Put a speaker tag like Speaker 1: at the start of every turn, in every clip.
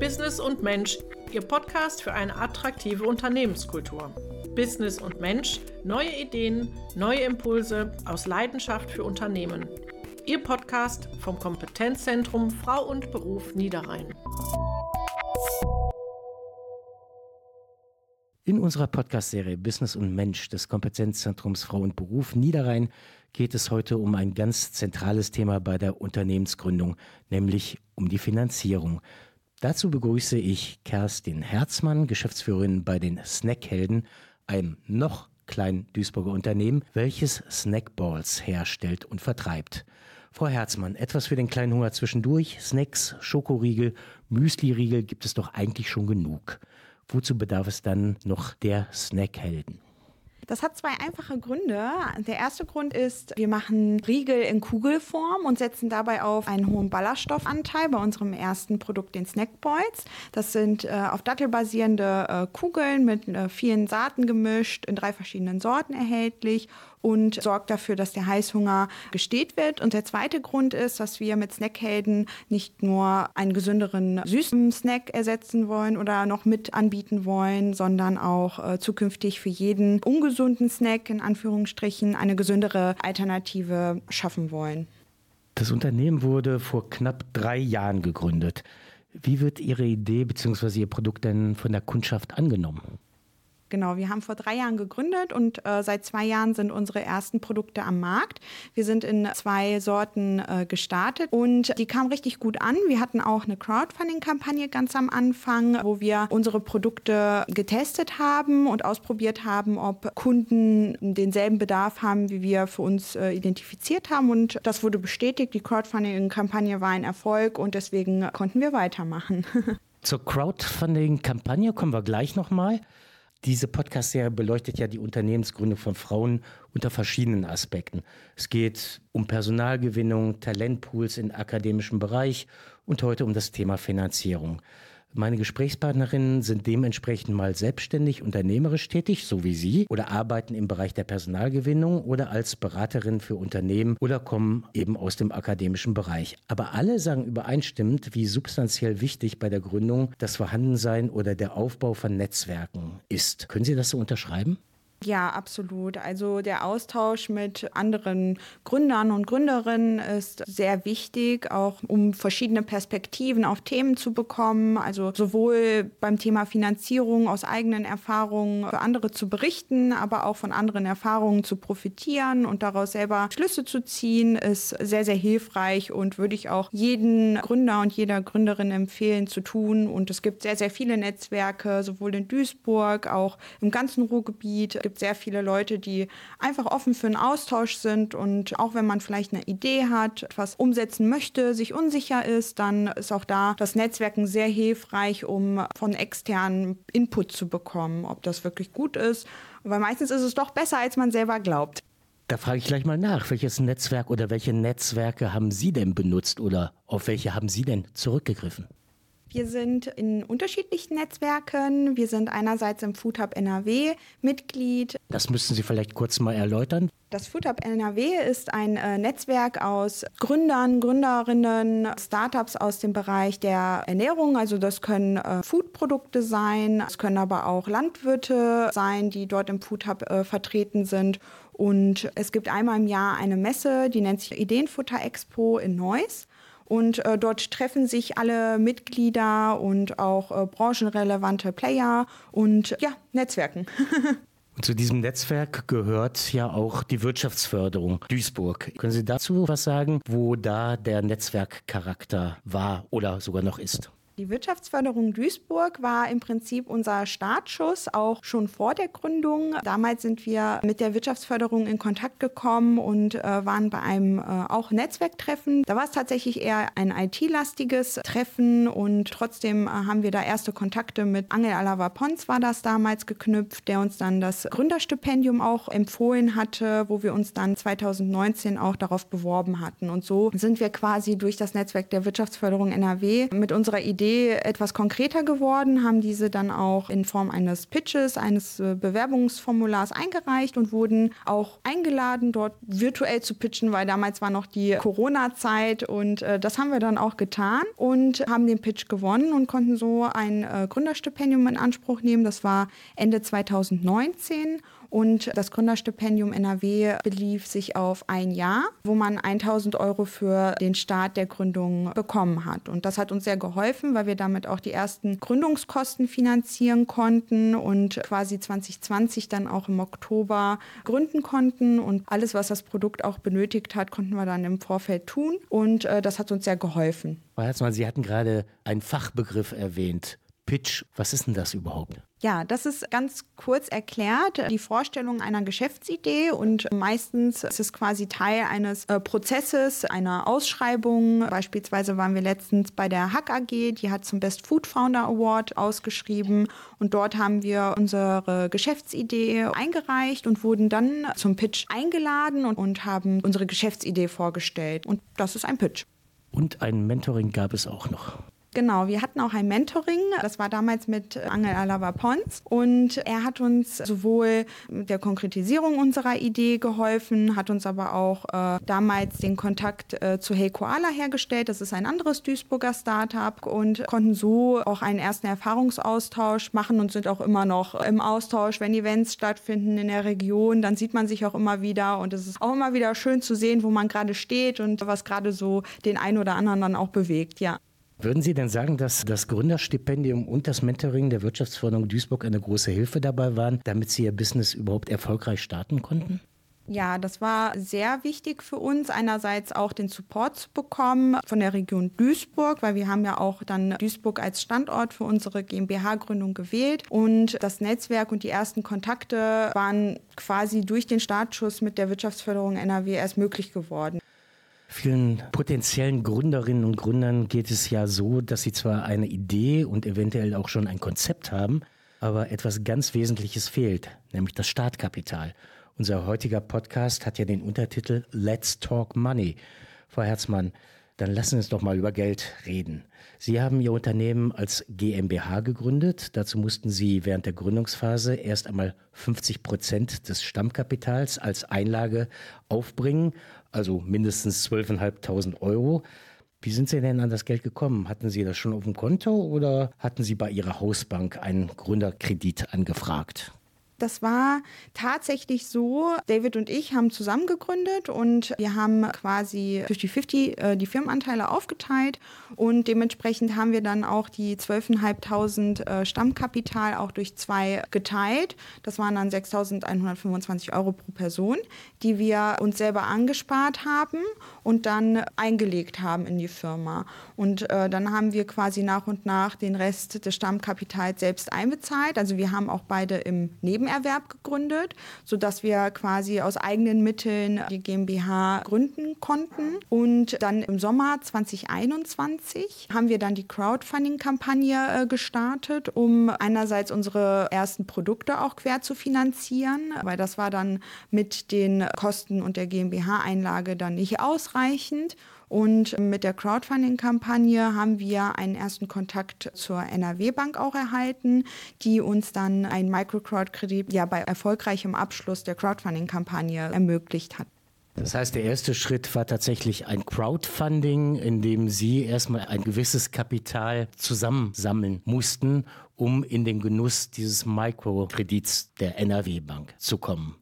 Speaker 1: Business und Mensch, Ihr Podcast für eine attraktive Unternehmenskultur. Business und Mensch, neue Ideen, neue Impulse aus Leidenschaft für Unternehmen. Ihr Podcast vom Kompetenzzentrum Frau und Beruf Niederrhein.
Speaker 2: In unserer Podcast-Serie Business und Mensch des Kompetenzzentrums Frau und Beruf Niederrhein geht es heute um ein ganz zentrales Thema bei der Unternehmensgründung, nämlich um die Finanzierung. Dazu begrüße ich Kerstin Herzmann, Geschäftsführerin bei den Snackhelden, einem noch kleinen Duisburger Unternehmen, welches Snackballs herstellt und vertreibt. Frau Herzmann, etwas für den kleinen Hunger zwischendurch, Snacks, Schokoriegel, Müsliriegel gibt es doch eigentlich schon genug. Wozu bedarf es dann noch der Snackhelden?
Speaker 3: Das hat zwei einfache Gründe. Der erste Grund ist, wir machen Riegel in Kugelform und setzen dabei auf einen hohen Ballaststoffanteil bei unserem ersten Produkt, den Snackboys. Das sind äh, auf Dattel basierende äh, Kugeln mit äh, vielen Saaten gemischt, in drei verschiedenen Sorten erhältlich und sorgt dafür, dass der Heißhunger gestillt wird. Und der zweite Grund ist, dass wir mit Snackhelden nicht nur einen gesünderen süßen Snack ersetzen wollen oder noch mit anbieten wollen, sondern auch äh, zukünftig für jeden ungesunden Snack in Anführungsstrichen eine gesündere Alternative schaffen wollen.
Speaker 2: Das Unternehmen wurde vor knapp drei Jahren gegründet. Wie wird Ihre Idee bzw. Ihr Produkt denn von der Kundschaft angenommen?
Speaker 3: Genau, wir haben vor drei Jahren gegründet und äh, seit zwei Jahren sind unsere ersten Produkte am Markt. Wir sind in zwei Sorten äh, gestartet und die kamen richtig gut an. Wir hatten auch eine Crowdfunding-Kampagne ganz am Anfang, wo wir unsere Produkte getestet haben und ausprobiert haben, ob Kunden denselben Bedarf haben, wie wir für uns äh, identifiziert haben. Und das wurde bestätigt. Die Crowdfunding-Kampagne war ein Erfolg und deswegen konnten wir weitermachen.
Speaker 2: Zur Crowdfunding-Kampagne kommen wir gleich nochmal. Diese Podcast-Serie beleuchtet ja die Unternehmensgründung von Frauen unter verschiedenen Aspekten. Es geht um Personalgewinnung, Talentpools im akademischen Bereich und heute um das Thema Finanzierung. Meine Gesprächspartnerinnen sind dementsprechend mal selbstständig unternehmerisch tätig, so wie Sie, oder arbeiten im Bereich der Personalgewinnung oder als Beraterin für Unternehmen oder kommen eben aus dem akademischen Bereich. Aber alle sagen übereinstimmend, wie substanziell wichtig bei der Gründung das Vorhandensein oder der Aufbau von Netzwerken ist. Können Sie das so unterschreiben?
Speaker 3: Ja, absolut. Also der Austausch mit anderen Gründern und Gründerinnen ist sehr wichtig, auch um verschiedene Perspektiven auf Themen zu bekommen. Also sowohl beim Thema Finanzierung aus eigenen Erfahrungen für andere zu berichten, aber auch von anderen Erfahrungen zu profitieren und daraus selber Schlüsse zu ziehen, ist sehr, sehr hilfreich und würde ich auch jeden Gründer und jeder Gründerin empfehlen zu tun. Und es gibt sehr, sehr viele Netzwerke, sowohl in Duisburg, auch im ganzen Ruhrgebiet gibt sehr viele Leute, die einfach offen für einen Austausch sind und auch wenn man vielleicht eine Idee hat, etwas umsetzen möchte, sich unsicher ist, dann ist auch da das Netzwerken sehr hilfreich, um von externen Input zu bekommen, ob das wirklich gut ist. Weil meistens ist es doch besser, als man selber glaubt.
Speaker 2: Da frage ich gleich mal nach, welches Netzwerk oder welche Netzwerke haben Sie denn benutzt oder auf welche haben Sie denn zurückgegriffen?
Speaker 3: Wir sind in unterschiedlichen Netzwerken. Wir sind einerseits im Food Hub NRW Mitglied.
Speaker 2: Das müssten Sie vielleicht kurz mal erläutern.
Speaker 3: Das Food Hub NRW ist ein äh, Netzwerk aus Gründern, Gründerinnen, Startups aus dem Bereich der Ernährung. Also das können äh, Foodprodukte sein, es können aber auch Landwirte sein, die dort im Food Hub äh, vertreten sind. Und es gibt einmal im Jahr eine Messe, die nennt sich Ideenfutter Expo in Neuss. Und äh, dort treffen sich alle Mitglieder und auch äh, branchenrelevante Player und ja, Netzwerken.
Speaker 2: Und zu diesem Netzwerk gehört ja auch die Wirtschaftsförderung Duisburg. Können Sie dazu was sagen, wo da der Netzwerkcharakter war oder sogar noch ist?
Speaker 3: Die Wirtschaftsförderung Duisburg war im Prinzip unser Startschuss, auch schon vor der Gründung. Damals sind wir mit der Wirtschaftsförderung in Kontakt gekommen und äh, waren bei einem äh, auch Netzwerktreffen. Da war es tatsächlich eher ein IT-lastiges Treffen und trotzdem äh, haben wir da erste Kontakte mit Angel Alava Pons war das damals geknüpft, der uns dann das Gründerstipendium auch empfohlen hatte, wo wir uns dann 2019 auch darauf beworben hatten. Und so sind wir quasi durch das Netzwerk der Wirtschaftsförderung NRW mit unserer Idee Idee etwas konkreter geworden, haben diese dann auch in Form eines Pitches, eines äh, Bewerbungsformulars eingereicht und wurden auch eingeladen, dort virtuell zu pitchen, weil damals war noch die Corona-Zeit und äh, das haben wir dann auch getan und haben den Pitch gewonnen und konnten so ein äh, Gründerstipendium in Anspruch nehmen. Das war Ende 2019 und das Gründerstipendium NRW belief sich auf ein Jahr, wo man 1000 Euro für den Start der Gründung bekommen hat. Und das hat uns sehr geholfen, weil wir damit auch die ersten Gründungskosten finanzieren konnten und quasi 2020 dann auch im Oktober gründen konnten. Und alles, was das Produkt auch benötigt hat, konnten wir dann im Vorfeld tun. Und äh, das hat uns sehr geholfen.
Speaker 2: Frau Herzmann, Sie hatten gerade einen Fachbegriff erwähnt. Pitch, was ist denn das überhaupt?
Speaker 3: Ja, das ist ganz kurz erklärt die Vorstellung einer Geschäftsidee und meistens ist es quasi Teil eines äh, Prozesses, einer Ausschreibung. Beispielsweise waren wir letztens bei der Hack AG, die hat zum Best Food Founder Award ausgeschrieben und dort haben wir unsere Geschäftsidee eingereicht und wurden dann zum Pitch eingeladen und, und haben unsere Geschäftsidee vorgestellt. Und das ist ein Pitch.
Speaker 2: Und ein Mentoring gab es auch noch.
Speaker 3: Genau, wir hatten auch ein Mentoring. Das war damals mit Angel Alava Pons. Und er hat uns sowohl mit der Konkretisierung unserer Idee geholfen, hat uns aber auch äh, damals den Kontakt äh, zu Hey Koala hergestellt. Das ist ein anderes Duisburger Startup und konnten so auch einen ersten Erfahrungsaustausch machen und sind auch immer noch im Austausch, wenn Events stattfinden in der Region. Dann sieht man sich auch immer wieder und es ist auch immer wieder schön zu sehen, wo man gerade steht und was gerade so den einen oder anderen dann auch bewegt. Ja.
Speaker 2: Würden Sie denn sagen, dass das Gründerstipendium und das Mentoring der Wirtschaftsförderung Duisburg eine große Hilfe dabei waren, damit Sie Ihr Business überhaupt erfolgreich starten konnten?
Speaker 3: Ja, das war sehr wichtig für uns, einerseits auch den Support zu bekommen von der Region Duisburg, weil wir haben ja auch dann Duisburg als Standort für unsere GmbH-Gründung gewählt und das Netzwerk und die ersten Kontakte waren quasi durch den Startschuss mit der Wirtschaftsförderung NRW erst möglich geworden.
Speaker 2: Vielen potenziellen Gründerinnen und Gründern geht es ja so, dass sie zwar eine Idee und eventuell auch schon ein Konzept haben, aber etwas ganz Wesentliches fehlt, nämlich das Startkapital. Unser heutiger Podcast hat ja den Untertitel Let's Talk Money. Frau Herzmann, dann lassen Sie uns doch mal über Geld reden. Sie haben Ihr Unternehmen als GmbH gegründet. Dazu mussten Sie während der Gründungsphase erst einmal 50 Prozent des Stammkapitals als Einlage aufbringen also mindestens 12.500 Euro. Wie sind Sie denn an das Geld gekommen? Hatten Sie das schon auf dem Konto oder hatten Sie bei Ihrer Hausbank einen Gründerkredit angefragt?
Speaker 3: Das war tatsächlich so, David und ich haben zusammen gegründet und wir haben quasi 50-50 äh, die Firmenanteile aufgeteilt und dementsprechend haben wir dann auch die 12.500 äh, Stammkapital auch durch zwei geteilt. Das waren dann 6.125 Euro pro Person, die wir uns selber angespart haben und dann eingelegt haben in die Firma. Und äh, dann haben wir quasi nach und nach den Rest des Stammkapitals selbst einbezahlt. Also wir haben auch beide im Neben Nebenerwerb gegründet, sodass wir quasi aus eigenen Mitteln die GmbH gründen konnten. Und dann im Sommer 2021 haben wir dann die Crowdfunding-Kampagne äh, gestartet, um einerseits unsere ersten Produkte auch quer zu finanzieren, weil das war dann mit den Kosten und der GmbH-Einlage dann nicht ausreichend. Und mit der Crowdfunding-Kampagne haben wir einen ersten Kontakt zur NRW-Bank auch erhalten, die uns dann einen Microcrowd-Kredit ja bei erfolgreichem Abschluss der Crowdfunding-Kampagne ermöglicht hat.
Speaker 2: Das heißt, der erste Schritt war tatsächlich ein Crowdfunding, in dem Sie erstmal ein gewisses Kapital zusammensammeln mussten, um in den Genuss dieses Mikrokredits der NRW Bank zu kommen.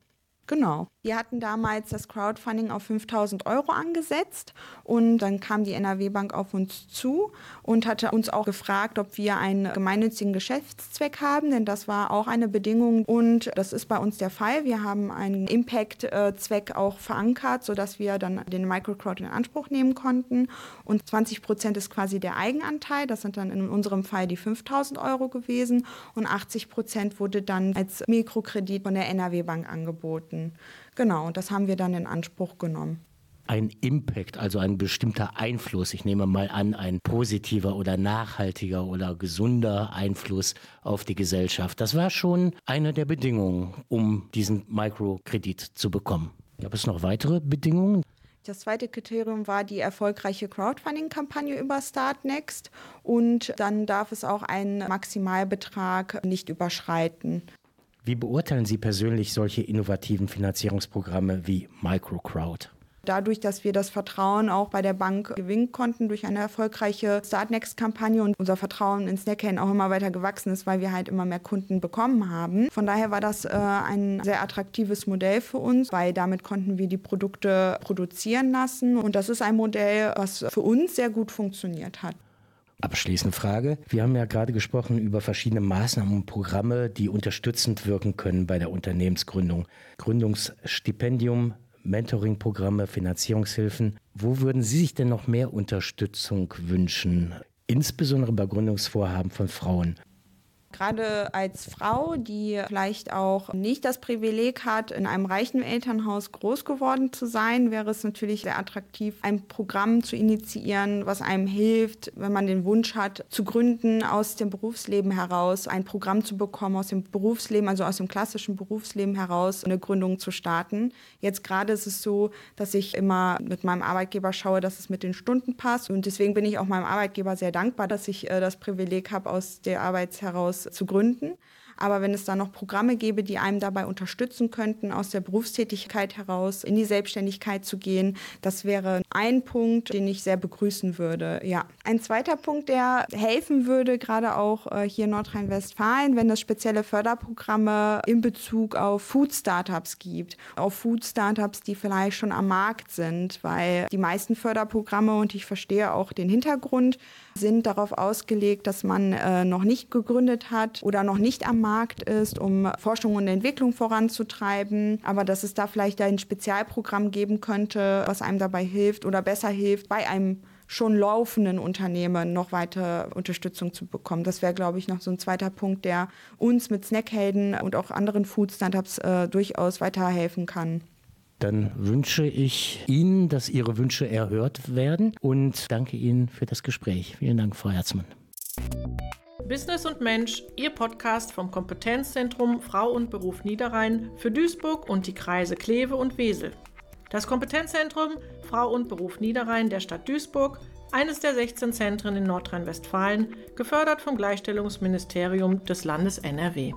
Speaker 3: Genau. Wir hatten damals das Crowdfunding auf 5000 Euro angesetzt und dann kam die NRW Bank auf uns zu und hatte uns auch gefragt, ob wir einen gemeinnützigen Geschäftszweck haben, denn das war auch eine Bedingung und das ist bei uns der Fall. Wir haben einen Impact-Zweck auch verankert, sodass wir dann den Microcrowd in Anspruch nehmen konnten und 20 Prozent ist quasi der Eigenanteil, das sind dann in unserem Fall die 5000 Euro gewesen und 80 Prozent wurde dann als Mikrokredit von der NRW Bank angeboten. Genau, das haben wir dann in Anspruch genommen
Speaker 2: ein Impact, also ein bestimmter Einfluss, ich nehme mal an, ein positiver oder nachhaltiger oder gesunder Einfluss auf die Gesellschaft. Das war schon eine der Bedingungen, um diesen Mikrokredit zu bekommen. Gab es noch weitere Bedingungen?
Speaker 3: Das zweite Kriterium war die erfolgreiche Crowdfunding-Kampagne über Startnext und dann darf es auch einen Maximalbetrag nicht überschreiten.
Speaker 2: Wie beurteilen Sie persönlich solche innovativen Finanzierungsprogramme wie Microcrowd?
Speaker 3: Dadurch, dass wir das Vertrauen auch bei der Bank gewinnen konnten durch eine erfolgreiche Startnext-Kampagne und unser Vertrauen in Snackhain auch immer weiter gewachsen ist, weil wir halt immer mehr Kunden bekommen haben. Von daher war das äh, ein sehr attraktives Modell für uns, weil damit konnten wir die Produkte produzieren lassen. Und das ist ein Modell, was für uns sehr gut funktioniert hat.
Speaker 2: Abschließende Frage. Wir haben ja gerade gesprochen über verschiedene Maßnahmen und Programme, die unterstützend wirken können bei der Unternehmensgründung. Gründungsstipendium, Mentoring-Programme, Finanzierungshilfen. Wo würden Sie sich denn noch mehr Unterstützung wünschen? Insbesondere bei Gründungsvorhaben von Frauen.
Speaker 3: Gerade als Frau, die vielleicht auch nicht das Privileg hat, in einem reichen Elternhaus groß geworden zu sein, wäre es natürlich sehr attraktiv, ein Programm zu initiieren, was einem hilft, wenn man den Wunsch hat, zu gründen aus dem Berufsleben heraus, ein Programm zu bekommen aus dem Berufsleben, also aus dem klassischen Berufsleben heraus, eine Gründung zu starten. Jetzt gerade ist es so, dass ich immer mit meinem Arbeitgeber schaue, dass es mit den Stunden passt. Und deswegen bin ich auch meinem Arbeitgeber sehr dankbar, dass ich äh, das Privileg habe, aus der Arbeit heraus zu gründen. Aber wenn es da noch Programme gäbe, die einem dabei unterstützen könnten, aus der Berufstätigkeit heraus in die Selbstständigkeit zu gehen, das wäre ein Punkt, den ich sehr begrüßen würde. Ja. Ein zweiter Punkt, der helfen würde, gerade auch äh, hier in Nordrhein-Westfalen, wenn es spezielle Förderprogramme in Bezug auf Food-Startups gibt. Auf Food-Startups, die vielleicht schon am Markt sind, weil die meisten Förderprogramme, und ich verstehe auch den Hintergrund, sind darauf ausgelegt, dass man äh, noch nicht gegründet hat oder noch nicht am Markt ist, um Forschung und Entwicklung voranzutreiben. Aber dass es da vielleicht ein Spezialprogramm geben könnte, was einem dabei hilft oder besser hilft, bei einem schon laufenden Unternehmen noch weiter Unterstützung zu bekommen. Das wäre, glaube ich, noch so ein zweiter Punkt, der uns mit Snackhelden und auch anderen Food-Startups äh, durchaus weiterhelfen kann.
Speaker 2: Dann wünsche ich Ihnen, dass Ihre Wünsche erhört werden und danke Ihnen für das Gespräch. Vielen Dank, Frau Herzmann.
Speaker 1: Business und Mensch, Ihr Podcast vom Kompetenzzentrum Frau und Beruf Niederrhein für Duisburg und die Kreise Kleve und Wesel. Das Kompetenzzentrum Frau und Beruf Niederrhein der Stadt Duisburg, eines der 16 Zentren in Nordrhein-Westfalen, gefördert vom Gleichstellungsministerium des Landes NRW.